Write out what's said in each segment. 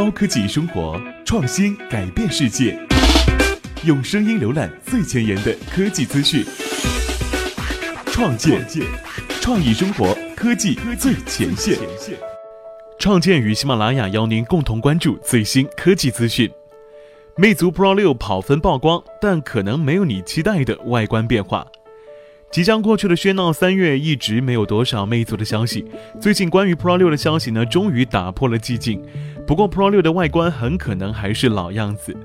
高科技生活，创新改变世界。用声音浏览最前沿的科技资讯，创建创意生活，科技最前线。创建与喜马拉雅邀您共同关注最新科技资讯。魅族 Pro 六跑分曝光，但可能没有你期待的外观变化。即将过去的喧闹三月，一直没有多少魅族的消息。最近关于 Pro 六的消息呢，终于打破了寂静。不过 Pro 六的外观很可能还是老样子。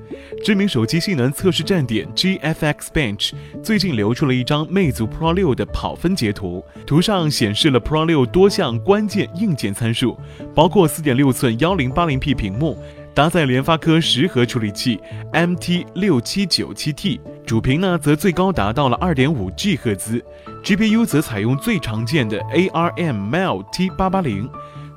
知名手机性能测试站点 GFX Bench 最近流出了一张魅族 Pro 六的跑分截图，图上显示了 Pro 六多项关键硬件参数，包括4.6寸 1080p 屏幕。搭载联发科十核处理器 MT 六七九七 T，主频呢则最高达到了二点五 G 赫兹，GPU 则采用最常见的 ARM Mel T 八八零，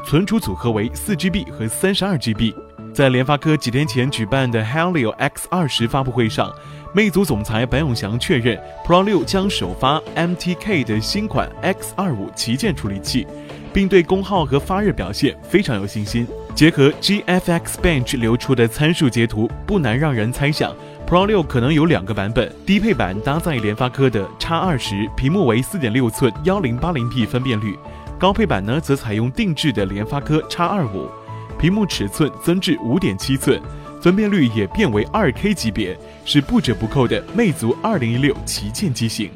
存储组合为四 GB 和三十二 GB。在联发科几天前举办的 Helio X 二十发布会上，魅族总裁白永祥确认 Pro 六将首发 MTK 的新款 X 二五旗舰处理器。并对功耗和发热表现非常有信心。结合 GFX Bench 流出的参数截图，不难让人猜想，Pro 六可能有两个版本。低配版搭载联发科的 X 二十，屏幕为四点六寸幺零八零 P 分辨率；高配版呢，则采用定制的联发科 X 二五，屏幕尺寸增至五点七寸，分辨率也变为二 K 级别，是不折不扣的魅族二零一六旗舰机型。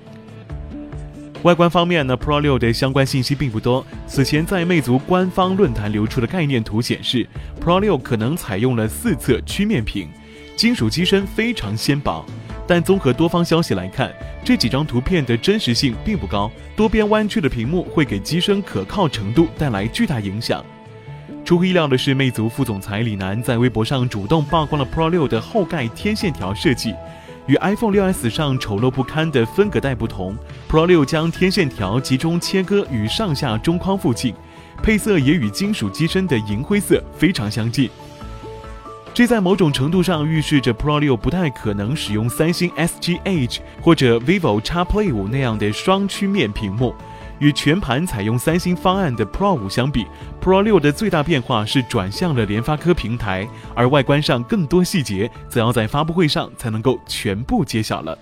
外观方面呢，Pro 六的相关信息并不多。此前在魅族官方论坛流出的概念图显示，Pro 六可能采用了四侧曲面屏，金属机身非常纤薄。但综合多方消息来看，这几张图片的真实性并不高。多边弯曲的屏幕会给机身可靠程度带来巨大影响。出乎意料的是，魅族副总裁李楠在微博上主动曝光了 Pro 六的后盖天线条设计。与 iPhone 6s 上丑陋不堪的分隔带不同，Pro 六将天线条集中切割于上下中框附近，配色也与金属机身的银灰色非常相近。这在某种程度上预示着 Pro 六不太可能使用三星 SGH 或者 vivo X Play 五那样的双曲面屏幕。与全盘采用三星方案的 Pro 五相比，Pro 六的最大变化是转向了联发科平台，而外观上更多细节则要在发布会上才能够全部揭晓了。